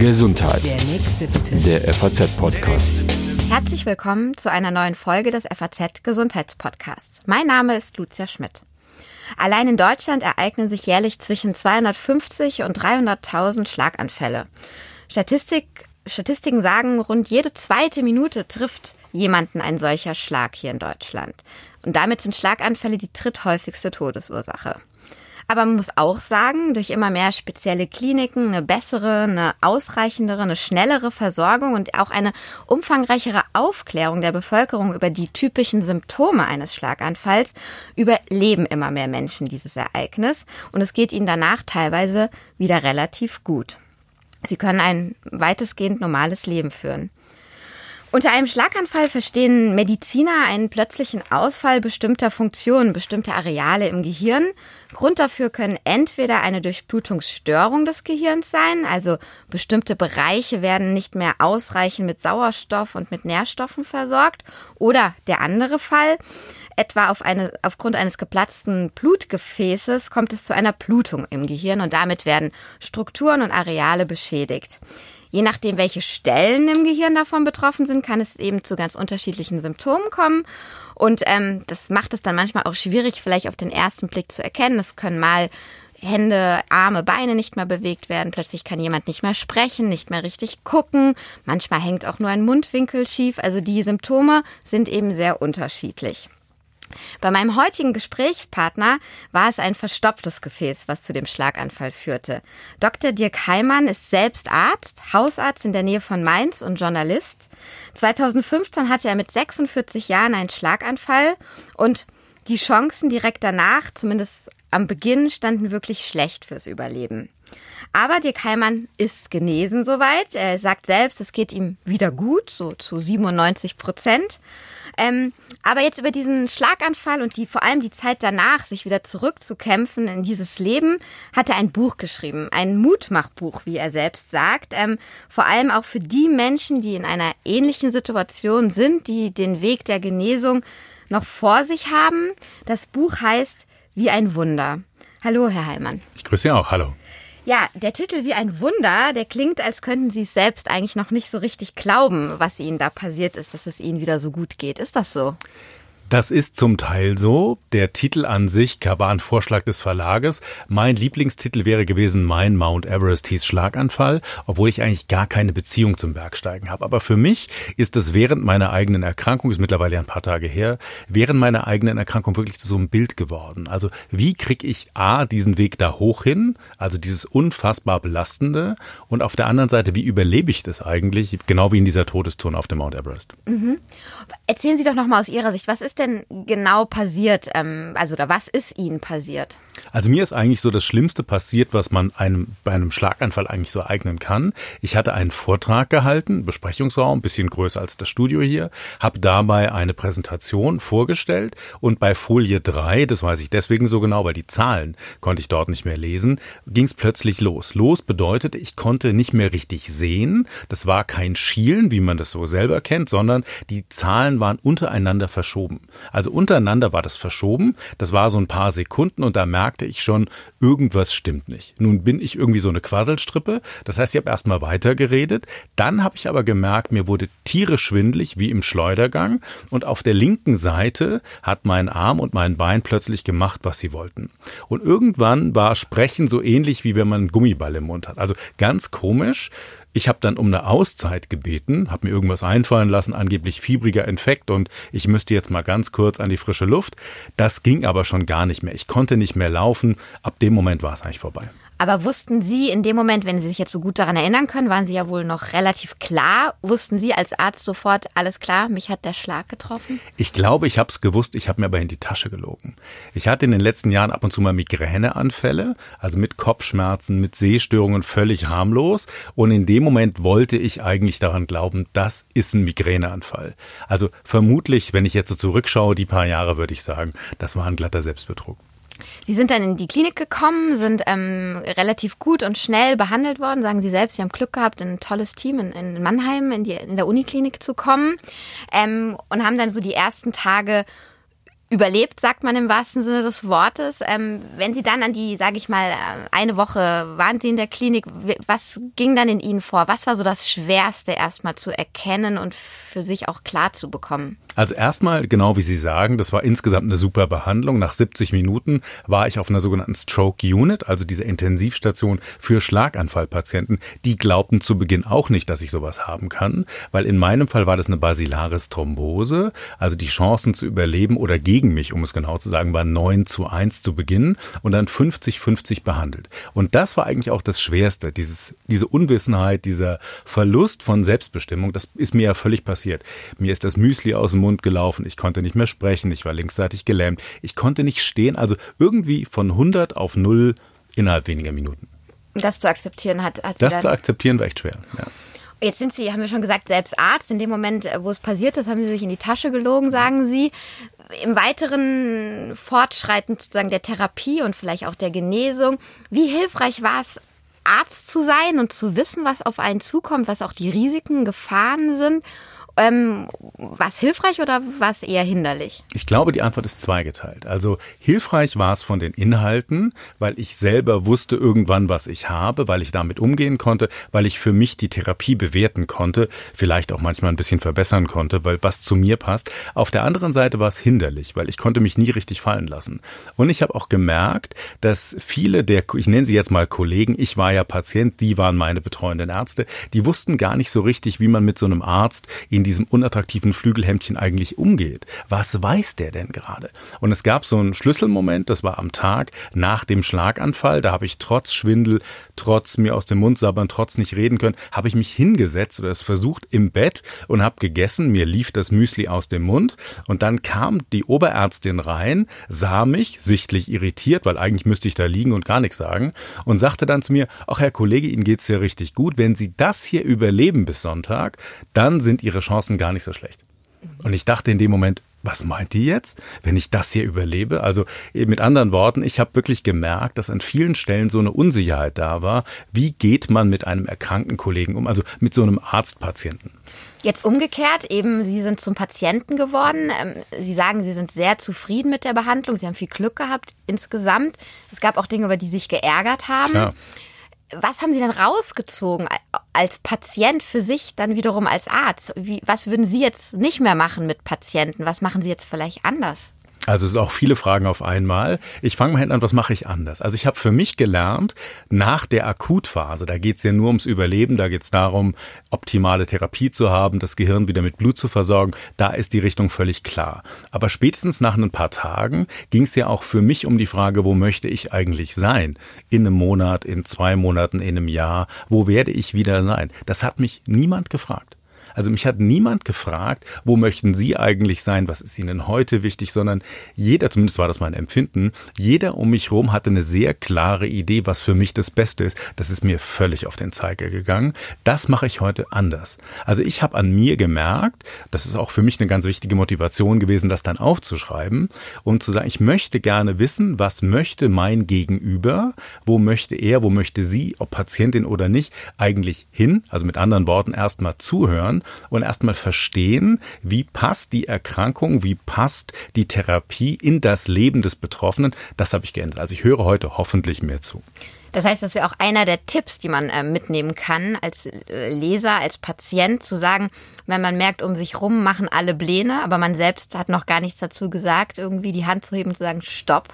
Gesundheit. Der nächste bitte. Der FAZ-Podcast. Herzlich willkommen zu einer neuen Folge des FAZ Gesundheitspodcasts. Mein Name ist Lucia Schmidt. Allein in Deutschland ereignen sich jährlich zwischen 250 und 300.000 Schlaganfälle. Statistik, Statistiken sagen, rund jede zweite Minute trifft jemanden ein solcher Schlag hier in Deutschland. Und damit sind Schlaganfälle die dritthäufigste Todesursache. Aber man muss auch sagen, durch immer mehr spezielle Kliniken, eine bessere, eine ausreichendere, eine schnellere Versorgung und auch eine umfangreichere Aufklärung der Bevölkerung über die typischen Symptome eines Schlaganfalls überleben immer mehr Menschen dieses Ereignis und es geht ihnen danach teilweise wieder relativ gut. Sie können ein weitestgehend normales Leben führen. Unter einem Schlaganfall verstehen Mediziner einen plötzlichen Ausfall bestimmter Funktionen, bestimmter Areale im Gehirn. Grund dafür können entweder eine Durchblutungsstörung des Gehirns sein, also bestimmte Bereiche werden nicht mehr ausreichend mit Sauerstoff und mit Nährstoffen versorgt, oder der andere Fall, etwa auf eine, aufgrund eines geplatzten Blutgefäßes kommt es zu einer Blutung im Gehirn und damit werden Strukturen und Areale beschädigt. Je nachdem, welche Stellen im Gehirn davon betroffen sind, kann es eben zu ganz unterschiedlichen Symptomen kommen. Und ähm, das macht es dann manchmal auch schwierig, vielleicht auf den ersten Blick zu erkennen. Es können mal Hände, Arme, Beine nicht mehr bewegt werden. Plötzlich kann jemand nicht mehr sprechen, nicht mehr richtig gucken. Manchmal hängt auch nur ein Mundwinkel schief. Also die Symptome sind eben sehr unterschiedlich. Bei meinem heutigen Gesprächspartner war es ein verstopftes Gefäß, was zu dem Schlaganfall führte. Dr. Dirk Heimann ist selbst Arzt, Hausarzt in der Nähe von Mainz und Journalist. 2015 hatte er mit 46 Jahren einen Schlaganfall und die Chancen direkt danach, zumindest am Beginn, standen wirklich schlecht fürs Überleben. Aber Dirk Heimann ist genesen soweit. Er sagt selbst, es geht ihm wieder gut, so zu 97 Prozent. Ähm, aber jetzt über diesen Schlaganfall und die vor allem die Zeit danach, sich wieder zurückzukämpfen in dieses Leben, hat er ein Buch geschrieben, ein Mutmachbuch, wie er selbst sagt. Ähm, vor allem auch für die Menschen, die in einer ähnlichen Situation sind, die den Weg der Genesung noch vor sich haben. Das Buch heißt Wie ein Wunder. Hallo, Herr Heimann. Ich grüße Sie auch. Hallo. Ja, der Titel wie ein Wunder, der klingt, als könnten Sie es selbst eigentlich noch nicht so richtig glauben, was Ihnen da passiert ist, dass es Ihnen wieder so gut geht. Ist das so? Das ist zum Teil so. Der Titel an sich ein Vorschlag des Verlages. Mein Lieblingstitel wäre gewesen Mein Mount Everest hieß Schlaganfall, obwohl ich eigentlich gar keine Beziehung zum Bergsteigen habe. Aber für mich ist es während meiner eigenen Erkrankung, ist mittlerweile ein paar Tage her, während meiner eigenen Erkrankung wirklich zu so einem Bild geworden. Also wie kriege ich A, diesen Weg da hoch hin, also dieses unfassbar belastende und auf der anderen Seite, wie überlebe ich das eigentlich, genau wie in dieser Todestour auf dem Mount Everest. Mhm. Erzählen Sie doch nochmal aus Ihrer Sicht, was ist denn genau passiert? Ähm, also, oder was ist Ihnen passiert? Also mir ist eigentlich so das Schlimmste passiert, was man einem bei einem Schlaganfall eigentlich so eignen kann. Ich hatte einen Vortrag gehalten, Besprechungsraum, bisschen größer als das Studio hier, habe dabei eine Präsentation vorgestellt und bei Folie 3, das weiß ich deswegen so genau, weil die Zahlen konnte ich dort nicht mehr lesen, ging es plötzlich los. Los bedeutet, ich konnte nicht mehr richtig sehen. Das war kein Schielen, wie man das so selber kennt, sondern die Zahlen waren untereinander verschoben. Also untereinander war das verschoben. Das war so ein paar Sekunden und da merkte ich schon, irgendwas stimmt nicht. Nun bin ich irgendwie so eine Quasselstrippe. Das heißt, ich habe erstmal weitergeredet. Dann habe ich aber gemerkt, mir wurde tierisch schwindlig, wie im Schleudergang. Und auf der linken Seite hat mein Arm und mein Bein plötzlich gemacht, was sie wollten. Und irgendwann war Sprechen so ähnlich, wie wenn man einen Gummiball im Mund hat. Also ganz komisch. Ich habe dann um eine Auszeit gebeten, habe mir irgendwas einfallen lassen, angeblich fiebriger Infekt und ich müsste jetzt mal ganz kurz an die frische Luft. Das ging aber schon gar nicht mehr. Ich konnte nicht mehr laufen. Ab dem Moment war es eigentlich vorbei. Aber wussten Sie in dem Moment, wenn Sie sich jetzt so gut daran erinnern können, waren Sie ja wohl noch relativ klar. Wussten Sie als Arzt sofort, alles klar, mich hat der Schlag getroffen? Ich glaube, ich habe es gewusst, ich habe mir aber in die Tasche gelogen. Ich hatte in den letzten Jahren ab und zu mal Migräneanfälle, also mit Kopfschmerzen, mit Sehstörungen, völlig harmlos. Und in dem Moment wollte ich eigentlich daran glauben, das ist ein Migräneanfall. Also vermutlich, wenn ich jetzt so zurückschaue, die paar Jahre, würde ich sagen, das war ein glatter Selbstbetrug. Sie sind dann in die Klinik gekommen, sind ähm, relativ gut und schnell behandelt worden, sagen Sie selbst. Sie haben Glück gehabt, ein tolles Team in, in Mannheim in, die, in der Uniklinik zu kommen ähm, und haben dann so die ersten Tage überlebt, sagt man im wahrsten Sinne des Wortes. Ähm, wenn Sie dann an die, sage ich mal, äh, eine Woche waren Sie in der Klinik, was ging dann in Ihnen vor? Was war so das Schwerste erstmal zu erkennen und für sich auch klar zu bekommen? Also erstmal, genau wie Sie sagen, das war insgesamt eine super Behandlung. Nach 70 Minuten war ich auf einer sogenannten Stroke Unit, also dieser Intensivstation für Schlaganfallpatienten. Die glaubten zu Beginn auch nicht, dass ich sowas haben kann, weil in meinem Fall war das eine Basilaris Thrombose, also die Chancen zu überleben oder gegen mich, um es genau zu sagen, waren 9 zu 1 zu Beginn und dann 50-50 behandelt. Und das war eigentlich auch das Schwerste, dieses, diese Unwissenheit, dieser Verlust von Selbstbestimmung, das ist mir ja völlig passiert. Mir ist das Müsli aus dem Mund gelaufen, ich konnte nicht mehr sprechen, ich war linksseitig gelähmt, ich konnte nicht stehen, also irgendwie von 100 auf 0 innerhalb weniger Minuten. Das zu akzeptieren hat, hat Das zu akzeptieren war echt schwer, ja. Jetzt sind Sie, haben wir schon gesagt, selbst Arzt. In dem Moment, wo es passiert ist, haben Sie sich in die Tasche gelogen, sagen Sie. Im weiteren Fortschreiten sozusagen der Therapie und vielleicht auch der Genesung, wie hilfreich war es, Arzt zu sein und zu wissen, was auf einen zukommt, was auch die Risiken, Gefahren sind ähm, war es hilfreich oder war es eher hinderlich? Ich glaube, die Antwort ist zweigeteilt. Also hilfreich war es von den Inhalten, weil ich selber wusste irgendwann, was ich habe, weil ich damit umgehen konnte, weil ich für mich die Therapie bewerten konnte, vielleicht auch manchmal ein bisschen verbessern konnte, weil was zu mir passt. Auf der anderen Seite war es hinderlich, weil ich konnte mich nie richtig fallen lassen. Und ich habe auch gemerkt, dass viele der, ich nenne sie jetzt mal Kollegen, ich war ja Patient, die waren meine betreuenden Ärzte, die wussten gar nicht so richtig, wie man mit so einem Arzt in diesem unattraktiven Flügelhemdchen eigentlich umgeht. Was weiß der denn gerade? Und es gab so einen Schlüsselmoment, das war am Tag nach dem Schlaganfall, da habe ich trotz Schwindel, trotz mir aus dem Mund sabbern, trotz nicht reden können, habe ich mich hingesetzt oder es versucht im Bett und habe gegessen, mir lief das Müsli aus dem Mund und dann kam die Oberärztin rein, sah mich, sichtlich irritiert, weil eigentlich müsste ich da liegen und gar nichts sagen und sagte dann zu mir, ach Herr Kollege, Ihnen geht's ja richtig gut, wenn Sie das hier überleben bis Sonntag, dann sind Ihre Chancen Chancen gar nicht so schlecht. Und ich dachte in dem Moment, was meint die jetzt, wenn ich das hier überlebe? Also mit anderen Worten, ich habe wirklich gemerkt, dass an vielen Stellen so eine Unsicherheit da war. Wie geht man mit einem erkrankten Kollegen um, also mit so einem Arztpatienten? Jetzt umgekehrt, eben Sie sind zum Patienten geworden. Ähm, Sie sagen, Sie sind sehr zufrieden mit der Behandlung. Sie haben viel Glück gehabt insgesamt. Es gab auch Dinge, über die Sie sich geärgert haben. Klar. Was haben Sie denn rausgezogen als Patient für sich, dann wiederum als Arzt? Wie, was würden Sie jetzt nicht mehr machen mit Patienten? Was machen Sie jetzt vielleicht anders? Also es sind auch viele Fragen auf einmal. Ich fange mal hinten an, was mache ich anders? Also ich habe für mich gelernt, nach der Akutphase, da geht es ja nur ums Überleben, da geht es darum, optimale Therapie zu haben, das Gehirn wieder mit Blut zu versorgen, da ist die Richtung völlig klar. Aber spätestens nach ein paar Tagen ging es ja auch für mich um die Frage, wo möchte ich eigentlich sein? In einem Monat, in zwei Monaten, in einem Jahr, wo werde ich wieder sein? Das hat mich niemand gefragt. Also mich hat niemand gefragt, wo möchten Sie eigentlich sein, was ist Ihnen heute wichtig, sondern jeder, zumindest war das mein Empfinden, jeder um mich herum hatte eine sehr klare Idee, was für mich das Beste ist. Das ist mir völlig auf den Zeiger gegangen. Das mache ich heute anders. Also ich habe an mir gemerkt, das ist auch für mich eine ganz wichtige Motivation gewesen, das dann aufzuschreiben und zu sagen, ich möchte gerne wissen, was möchte mein Gegenüber, wo möchte er, wo möchte sie, ob Patientin oder nicht, eigentlich hin. Also mit anderen Worten erstmal zuhören und erstmal verstehen, wie passt die Erkrankung, wie passt die Therapie in das Leben des Betroffenen. Das habe ich geändert. Also ich höre heute hoffentlich mehr zu. Das heißt, das wäre auch einer der Tipps, die man äh, mitnehmen kann als äh, Leser, als Patient, zu sagen, wenn man merkt, um sich rum machen alle Pläne, aber man selbst hat noch gar nichts dazu gesagt, irgendwie die Hand zu heben und zu sagen, stopp,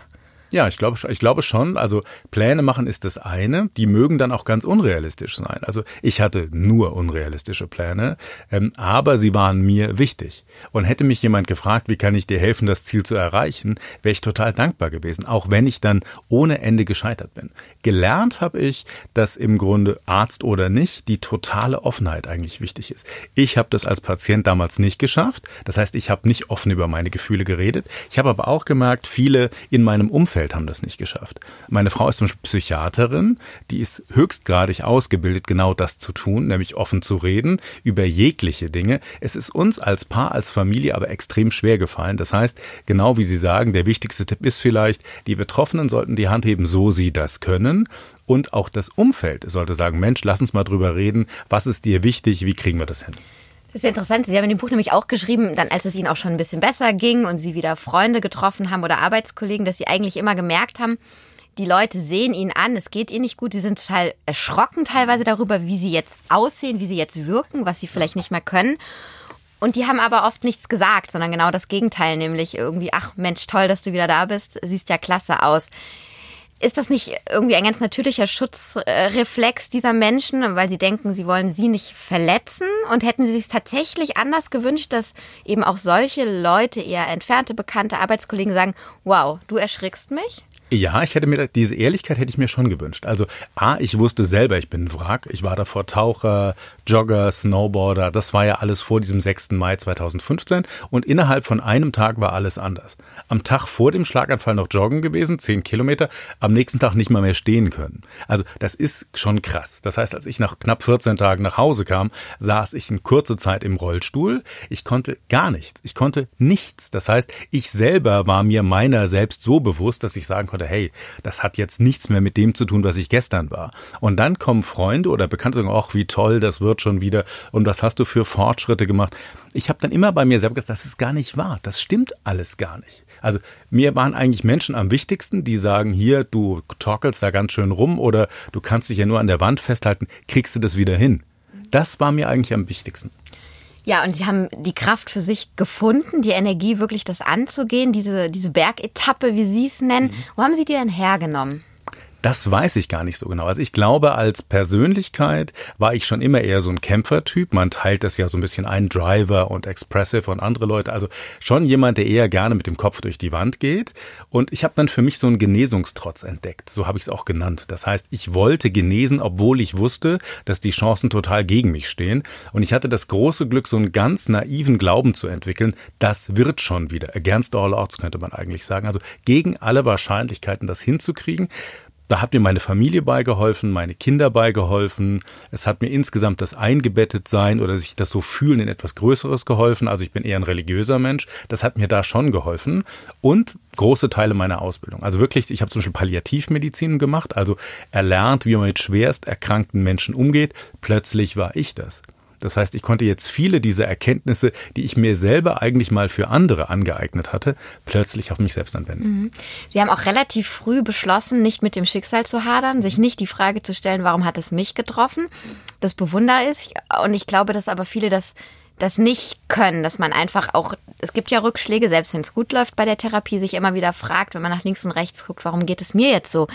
ja, ich glaube, ich glaube schon. Also Pläne machen ist das eine. Die mögen dann auch ganz unrealistisch sein. Also ich hatte nur unrealistische Pläne, ähm, aber sie waren mir wichtig. Und hätte mich jemand gefragt, wie kann ich dir helfen, das Ziel zu erreichen, wäre ich total dankbar gewesen, auch wenn ich dann ohne Ende gescheitert bin. Gelernt habe ich, dass im Grunde Arzt oder nicht die totale Offenheit eigentlich wichtig ist. Ich habe das als Patient damals nicht geschafft. Das heißt, ich habe nicht offen über meine Gefühle geredet. Ich habe aber auch gemerkt, viele in meinem Umfeld Umfeld haben das nicht geschafft. Meine Frau ist zum Beispiel Psychiaterin, die ist höchstgradig ausgebildet, genau das zu tun, nämlich offen zu reden über jegliche Dinge. Es ist uns als Paar, als Familie aber extrem schwer gefallen. Das heißt, genau wie Sie sagen, der wichtigste Tipp ist vielleicht, die Betroffenen sollten die Hand heben, so sie das können. Und auch das Umfeld sollte sagen, Mensch, lass uns mal drüber reden. Was ist dir wichtig? Wie kriegen wir das hin? Das ist ja interessant. Sie haben in dem Buch nämlich auch geschrieben, dann als es Ihnen auch schon ein bisschen besser ging und Sie wieder Freunde getroffen haben oder Arbeitskollegen, dass Sie eigentlich immer gemerkt haben, die Leute sehen ihn an, es geht ihnen nicht gut, sie sind total erschrocken teilweise darüber, wie sie jetzt aussehen, wie sie jetzt wirken, was sie vielleicht nicht mehr können. Und die haben aber oft nichts gesagt, sondern genau das Gegenteil, nämlich irgendwie, ach Mensch, toll, dass du wieder da bist, siehst ja klasse aus. Ist das nicht irgendwie ein ganz natürlicher Schutzreflex dieser Menschen, weil sie denken, sie wollen sie nicht verletzen? Und hätten sie sich tatsächlich anders gewünscht, dass eben auch solche Leute, eher entfernte, bekannte Arbeitskollegen sagen, wow, du erschrickst mich? Ja, ich hätte mir diese Ehrlichkeit hätte ich mir schon gewünscht. Also A, ich wusste selber, ich bin ein Wrack. Ich war davor Taucher, Jogger, Snowboarder. Das war ja alles vor diesem 6. Mai 2015 und innerhalb von einem Tag war alles anders. Am Tag vor dem Schlaganfall noch joggen gewesen, 10 Kilometer, am nächsten Tag nicht mal mehr stehen können. Also das ist schon krass. Das heißt, als ich nach knapp 14 Tagen nach Hause kam, saß ich in kurze Zeit im Rollstuhl. Ich konnte gar nichts. Ich konnte nichts. Das heißt, ich selber war mir meiner selbst so bewusst, dass ich sagen konnte, hey, das hat jetzt nichts mehr mit dem zu tun, was ich gestern war. Und dann kommen Freunde oder Bekannte und sagen, ach, wie toll, das wird schon wieder und was hast du für Fortschritte gemacht. Ich habe dann immer bei mir selber gedacht, das ist gar nicht wahr, das stimmt alles gar nicht. Also mir waren eigentlich Menschen am wichtigsten, die sagen, hier, du torkelst da ganz schön rum oder du kannst dich ja nur an der Wand festhalten, kriegst du das wieder hin. Das war mir eigentlich am wichtigsten. Ja, und Sie haben die Kraft für sich gefunden, die Energie, wirklich das anzugehen, diese, diese Bergetappe, wie Sie es nennen. Mhm. Wo haben Sie die denn hergenommen? Das weiß ich gar nicht so genau. Also ich glaube, als Persönlichkeit war ich schon immer eher so ein Kämpfertyp. Man teilt das ja so ein bisschen ein, Driver und Expressive und andere Leute. Also schon jemand, der eher gerne mit dem Kopf durch die Wand geht. Und ich habe dann für mich so einen Genesungstrotz entdeckt. So habe ich es auch genannt. Das heißt, ich wollte genesen, obwohl ich wusste, dass die Chancen total gegen mich stehen. Und ich hatte das große Glück, so einen ganz naiven Glauben zu entwickeln. Das wird schon wieder. Against all odds könnte man eigentlich sagen. Also gegen alle Wahrscheinlichkeiten, das hinzukriegen. Da hat mir meine Familie beigeholfen, meine Kinder beigeholfen. Es hat mir insgesamt das Eingebettetsein oder sich das so fühlen in etwas Größeres geholfen. Also ich bin eher ein religiöser Mensch. Das hat mir da schon geholfen. Und große Teile meiner Ausbildung. Also wirklich, ich habe zum Beispiel Palliativmedizin gemacht, also erlernt, wie man mit schwerst erkrankten Menschen umgeht. Plötzlich war ich das. Das heißt, ich konnte jetzt viele dieser Erkenntnisse, die ich mir selber eigentlich mal für andere angeeignet hatte, plötzlich auf mich selbst anwenden. Mhm. Sie haben auch relativ früh beschlossen, nicht mit dem Schicksal zu hadern, sich nicht die Frage zu stellen, warum hat es mich getroffen. Das bewundere ich. Und ich glaube, dass aber viele das das nicht können, dass man einfach auch, es gibt ja Rückschläge, selbst wenn es gut läuft bei der Therapie, sich immer wieder fragt, wenn man nach links und rechts guckt, warum geht es mir jetzt so?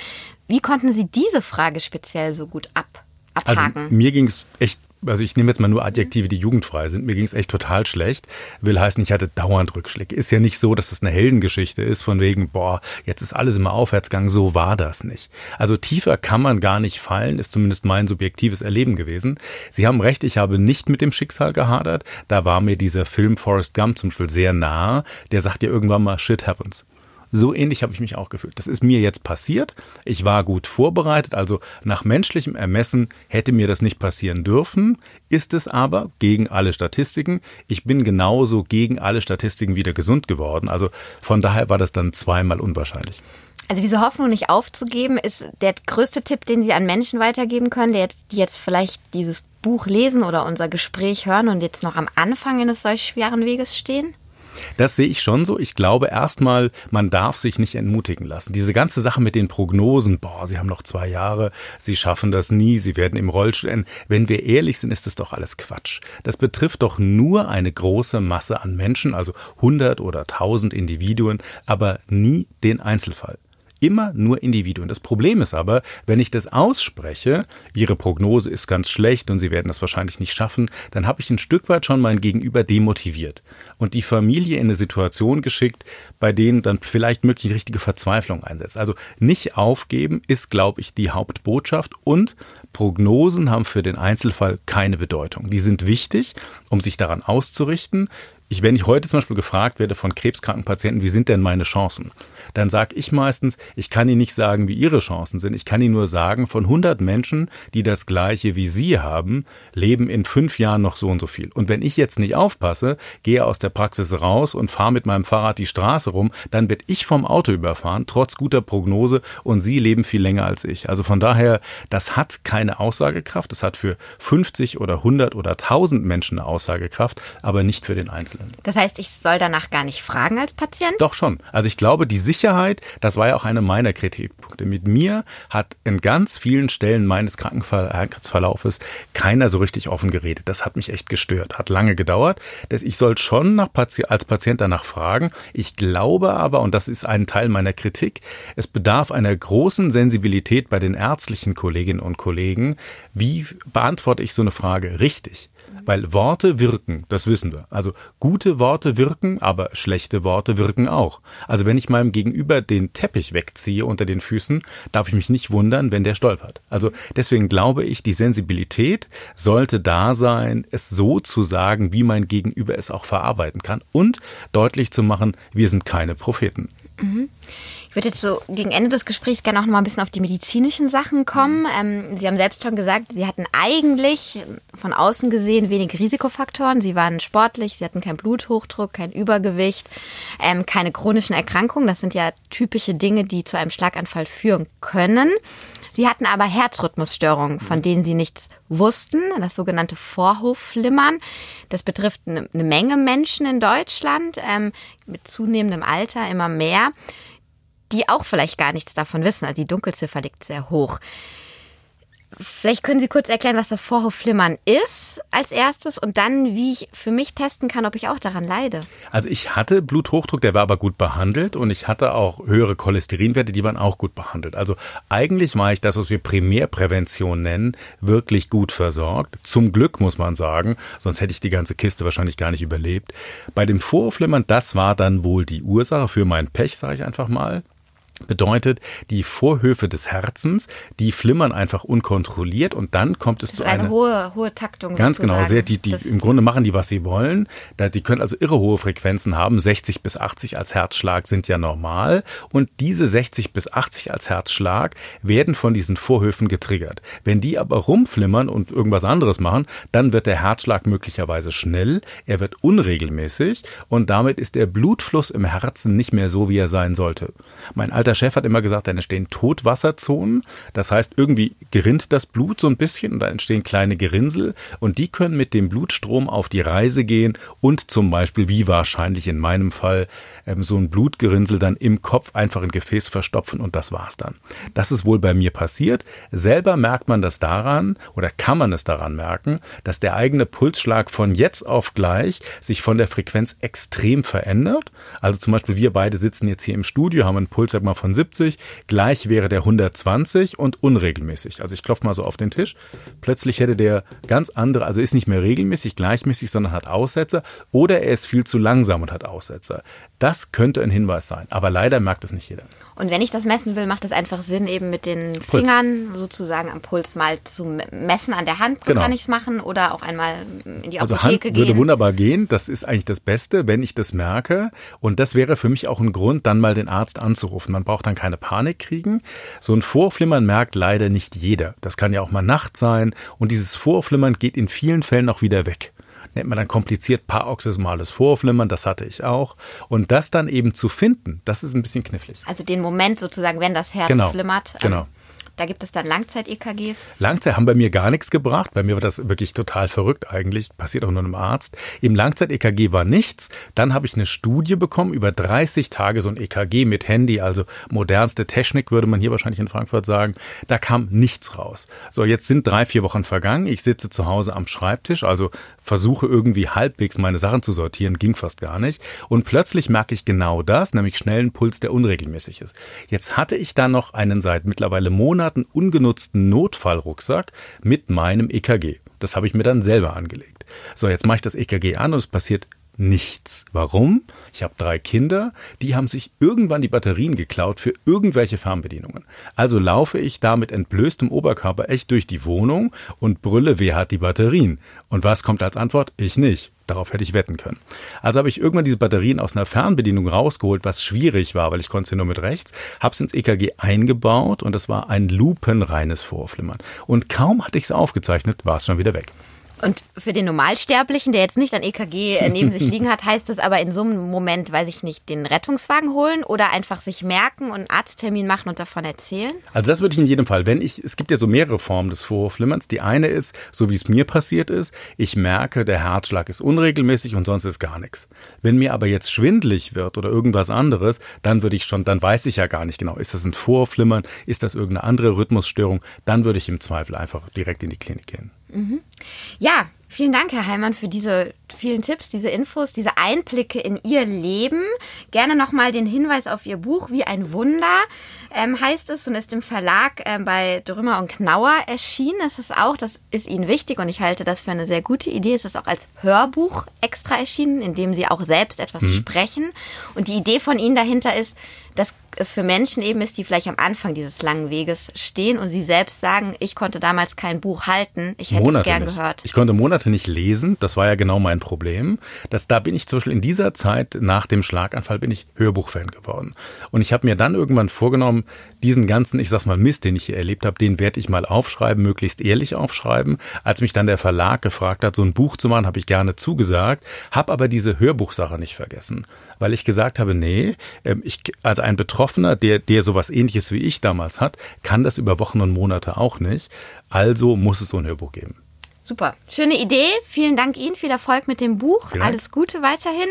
Wie konnten Sie diese Frage speziell so gut ab, abhaken? Also mir ging es echt also ich nehme jetzt mal nur Adjektive, die jugendfrei sind. Mir ging es echt total schlecht. Will heißen, ich hatte dauernd Rückschläge. Ist ja nicht so, dass es eine Heldengeschichte ist, von wegen, boah, jetzt ist alles immer Aufwärtsgang. So war das nicht. Also tiefer kann man gar nicht fallen, ist zumindest mein subjektives Erleben gewesen. Sie haben recht, ich habe nicht mit dem Schicksal gehadert. Da war mir dieser Film Forrest Gump zum Beispiel sehr nah. Der sagt ja irgendwann mal, shit happens. So ähnlich habe ich mich auch gefühlt. Das ist mir jetzt passiert. Ich war gut vorbereitet, also nach menschlichem Ermessen hätte mir das nicht passieren dürfen, ist es aber gegen alle Statistiken. Ich bin genauso gegen alle Statistiken wieder gesund geworden. Also von daher war das dann zweimal unwahrscheinlich. Also diese Hoffnung nicht aufzugeben, ist der größte Tipp, den Sie an Menschen weitergeben können, die jetzt, die jetzt vielleicht dieses Buch lesen oder unser Gespräch hören und jetzt noch am Anfang eines solch schweren Weges stehen? Das sehe ich schon so. Ich glaube erstmal, man darf sich nicht entmutigen lassen. Diese ganze Sache mit den Prognosen, boah, sie haben noch zwei Jahre, sie schaffen das nie, sie werden im Rollstuhl enden. Wenn wir ehrlich sind, ist das doch alles Quatsch. Das betrifft doch nur eine große Masse an Menschen, also 100 oder 1000 Individuen, aber nie den Einzelfall immer nur Individuen. Das Problem ist aber, wenn ich das ausspreche, Ihre Prognose ist ganz schlecht und Sie werden das wahrscheinlich nicht schaffen, dann habe ich ein Stück weit schon mein Gegenüber demotiviert und die Familie in eine Situation geschickt, bei denen dann vielleicht möglich richtige Verzweiflung einsetzt. Also nicht aufgeben ist, glaube ich, die Hauptbotschaft und Prognosen haben für den Einzelfall keine Bedeutung. Die sind wichtig, um sich daran auszurichten. Ich, wenn ich heute zum Beispiel gefragt werde von krebskranken Patienten, wie sind denn meine Chancen? Dann sage ich meistens, ich kann Ihnen nicht sagen, wie Ihre Chancen sind. Ich kann Ihnen nur sagen, von 100 Menschen, die das Gleiche wie Sie haben, leben in fünf Jahren noch so und so viel. Und wenn ich jetzt nicht aufpasse, gehe aus der Praxis raus und fahre mit meinem Fahrrad die Straße rum, dann werde ich vom Auto überfahren, trotz guter Prognose, und Sie leben viel länger als ich. Also von daher, das hat keine Aussagekraft. Das hat für 50 oder 100 oder 1000 Menschen eine Aussagekraft, aber nicht für den Einzelnen. Das heißt, ich soll danach gar nicht fragen als Patient? Doch schon. Also ich glaube, die Sicherheit, das war ja auch eine meiner Kritikpunkte. Mit mir hat in ganz vielen Stellen meines Krankenverlaufes keiner so richtig offen geredet. Das hat mich echt gestört. Hat lange gedauert. Ich soll schon nach Pati als Patient danach fragen. Ich glaube aber, und das ist ein Teil meiner Kritik, es bedarf einer großen Sensibilität bei den ärztlichen Kolleginnen und Kollegen. Wie beantworte ich so eine Frage richtig? Weil Worte wirken, das wissen wir. Also gute Worte wirken, aber schlechte Worte wirken auch. Also wenn ich meinem Gegenüber den Teppich wegziehe unter den Füßen, darf ich mich nicht wundern, wenn der stolpert. Also deswegen glaube ich, die Sensibilität sollte da sein, es so zu sagen, wie mein Gegenüber es auch verarbeiten kann und deutlich zu machen, wir sind keine Propheten. Mhm würde jetzt so gegen Ende des Gesprächs gerne auch noch mal ein bisschen auf die medizinischen Sachen kommen. Ähm, Sie haben selbst schon gesagt, Sie hatten eigentlich von außen gesehen wenig Risikofaktoren. Sie waren sportlich, Sie hatten keinen Bluthochdruck, kein Übergewicht, ähm, keine chronischen Erkrankungen. Das sind ja typische Dinge, die zu einem Schlaganfall führen können. Sie hatten aber Herzrhythmusstörungen, von denen Sie nichts wussten, das sogenannte Vorhofflimmern. Das betrifft eine Menge Menschen in Deutschland, ähm, mit zunehmendem Alter immer mehr die auch vielleicht gar nichts davon wissen. Also die Dunkelziffer liegt sehr hoch. Vielleicht können Sie kurz erklären, was das Vorhofflimmern ist als erstes und dann, wie ich für mich testen kann, ob ich auch daran leide. Also ich hatte Bluthochdruck, der war aber gut behandelt und ich hatte auch höhere Cholesterinwerte, die waren auch gut behandelt. Also eigentlich war ich das, was wir Primärprävention nennen, wirklich gut versorgt. Zum Glück muss man sagen, sonst hätte ich die ganze Kiste wahrscheinlich gar nicht überlebt. Bei dem Vorhofflimmern, das war dann wohl die Ursache für mein Pech, sage ich einfach mal bedeutet, die Vorhöfe des Herzens, die flimmern einfach unkontrolliert und dann kommt es zu eine einer hohe hohe Taktung. Ganz sozusagen. genau, sehr die die im Grunde machen die was sie wollen. Da die können also irre hohe Frequenzen haben, 60 bis 80 als Herzschlag sind ja normal und diese 60 bis 80 als Herzschlag werden von diesen Vorhöfen getriggert. Wenn die aber rumflimmern und irgendwas anderes machen, dann wird der Herzschlag möglicherweise schnell, er wird unregelmäßig und damit ist der Blutfluss im Herzen nicht mehr so, wie er sein sollte. Mein alter Chef hat immer gesagt, da entstehen Totwasserzonen. Das heißt, irgendwie gerinnt das Blut so ein bisschen und da entstehen kleine Gerinnsel und die können mit dem Blutstrom auf die Reise gehen und zum Beispiel, wie wahrscheinlich in meinem Fall, ähm, so ein Blutgerinnsel dann im Kopf einfach ein Gefäß verstopfen und das war's dann. Das ist wohl bei mir passiert. Selber merkt man das daran oder kann man es daran merken, dass der eigene Pulsschlag von jetzt auf gleich sich von der Frequenz extrem verändert. Also zum Beispiel wir beide sitzen jetzt hier im Studio, haben einen Puls sag mal von 70, gleich wäre der 120 und unregelmäßig. Also ich klopfe mal so auf den Tisch. Plötzlich hätte der ganz andere, also ist nicht mehr regelmäßig, gleichmäßig, sondern hat Aussetzer oder er ist viel zu langsam und hat Aussetzer. Das könnte ein Hinweis sein, aber leider merkt es nicht jeder. Und wenn ich das messen will, macht es einfach Sinn, eben mit den Puls. Fingern sozusagen am Puls mal zu messen an der Hand. So genau. kann ich es machen oder auch einmal in die also Apotheke Hand gehen. würde wunderbar gehen. Das ist eigentlich das Beste, wenn ich das merke. Und das wäre für mich auch ein Grund, dann mal den Arzt anzurufen. Man braucht dann keine Panik kriegen. So ein Vorflimmern merkt leider nicht jeder. Das kann ja auch mal Nacht sein. Und dieses Vorflimmern geht in vielen Fällen auch wieder weg nennt man dann kompliziert paroxysmales Vorflimmern, das hatte ich auch. Und das dann eben zu finden, das ist ein bisschen knifflig. Also den Moment sozusagen, wenn das Herz genau, flimmert. Genau. Da gibt es dann Langzeit-EKGs. Langzeit haben bei mir gar nichts gebracht. Bei mir war das wirklich total verrückt eigentlich. Passiert auch nur einem Arzt. Im Langzeit-EKG war nichts. Dann habe ich eine Studie bekommen über 30 Tage so ein EKG mit Handy, also modernste Technik würde man hier wahrscheinlich in Frankfurt sagen. Da kam nichts raus. So, jetzt sind drei, vier Wochen vergangen. Ich sitze zu Hause am Schreibtisch, also versuche irgendwie halbwegs meine Sachen zu sortieren, ging fast gar nicht. Und plötzlich merke ich genau das, nämlich schnellen Puls, der unregelmäßig ist. Jetzt hatte ich da noch einen seit mittlerweile Monaten ungenutzten Notfallrucksack mit meinem EKG. Das habe ich mir dann selber angelegt. So, jetzt mache ich das EKG an und es passiert nichts. Warum? Ich habe drei Kinder, die haben sich irgendwann die Batterien geklaut für irgendwelche Fernbedienungen. Also laufe ich da mit entblößtem Oberkörper echt durch die Wohnung und brülle, wer hat die Batterien? Und was kommt als Antwort? Ich nicht. Darauf hätte ich wetten können. Also habe ich irgendwann diese Batterien aus einer Fernbedienung rausgeholt, was schwierig war, weil ich konnte sie nur mit rechts, habe es ins EKG eingebaut und es war ein lupenreines Vorflimmern. Und kaum hatte ich es aufgezeichnet, war es schon wieder weg. Und für den Normalsterblichen, der jetzt nicht ein EKG äh, neben sich liegen hat, heißt das aber in so einem Moment, weiß ich nicht, den Rettungswagen holen oder einfach sich merken und einen Arzttermin machen und davon erzählen? Also das würde ich in jedem Fall. Wenn ich, es gibt ja so mehrere Formen des Vorflimmerns. Die eine ist, so wie es mir passiert ist, ich merke, der Herzschlag ist unregelmäßig und sonst ist gar nichts. Wenn mir aber jetzt schwindelig wird oder irgendwas anderes, dann würde ich schon, dann weiß ich ja gar nicht genau, ist das ein Vorflimmern, ist das irgendeine andere Rhythmusstörung, dann würde ich im Zweifel einfach direkt in die Klinik gehen. Mhm. Ja, vielen Dank, Herr Heimann, für diese vielen Tipps, diese Infos, diese Einblicke in Ihr Leben. Gerne nochmal den Hinweis auf Ihr Buch Wie ein Wunder ähm, heißt es und ist im Verlag ähm, bei Drümmer und Knauer erschienen. Es ist auch, das ist Ihnen wichtig und ich halte das für eine sehr gute Idee. Es ist auch als Hörbuch extra erschienen, in dem Sie auch selbst etwas mhm. sprechen. Und die Idee von Ihnen dahinter ist, dass es für Menschen eben ist, die vielleicht am Anfang dieses langen Weges stehen und sie selbst sagen, ich konnte damals kein Buch halten, ich hätte Monate es gern nicht. gehört. Ich konnte Monate nicht lesen, das war ja genau mein Problem. Das, da bin ich zum Beispiel in dieser Zeit nach dem Schlaganfall bin ich Hörbuchfan geworden. Und ich habe mir dann irgendwann vorgenommen, diesen ganzen, ich sag's mal, Mist, den ich hier erlebt habe, den werde ich mal aufschreiben, möglichst ehrlich aufschreiben. Als mich dann der Verlag gefragt hat, so ein Buch zu machen, habe ich gerne zugesagt, habe aber diese Hörbuchsache nicht vergessen, weil ich gesagt habe, nee, ähm, ich, also ein Betroffener, der, der sowas ähnliches wie ich damals hat, kann das über Wochen und Monate auch nicht. Also muss es so ein Hörbuch geben. Super. Schöne Idee. Vielen Dank Ihnen. Viel Erfolg mit dem Buch. Vielen Alles Gute weiterhin.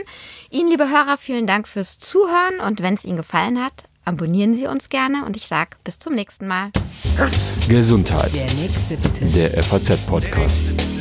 Ihnen, liebe Hörer, vielen Dank fürs Zuhören. Und wenn es Ihnen gefallen hat, abonnieren Sie uns gerne. Und ich sage bis zum nächsten Mal. Gesundheit. Der nächste bitte. Der FAZ-Podcast.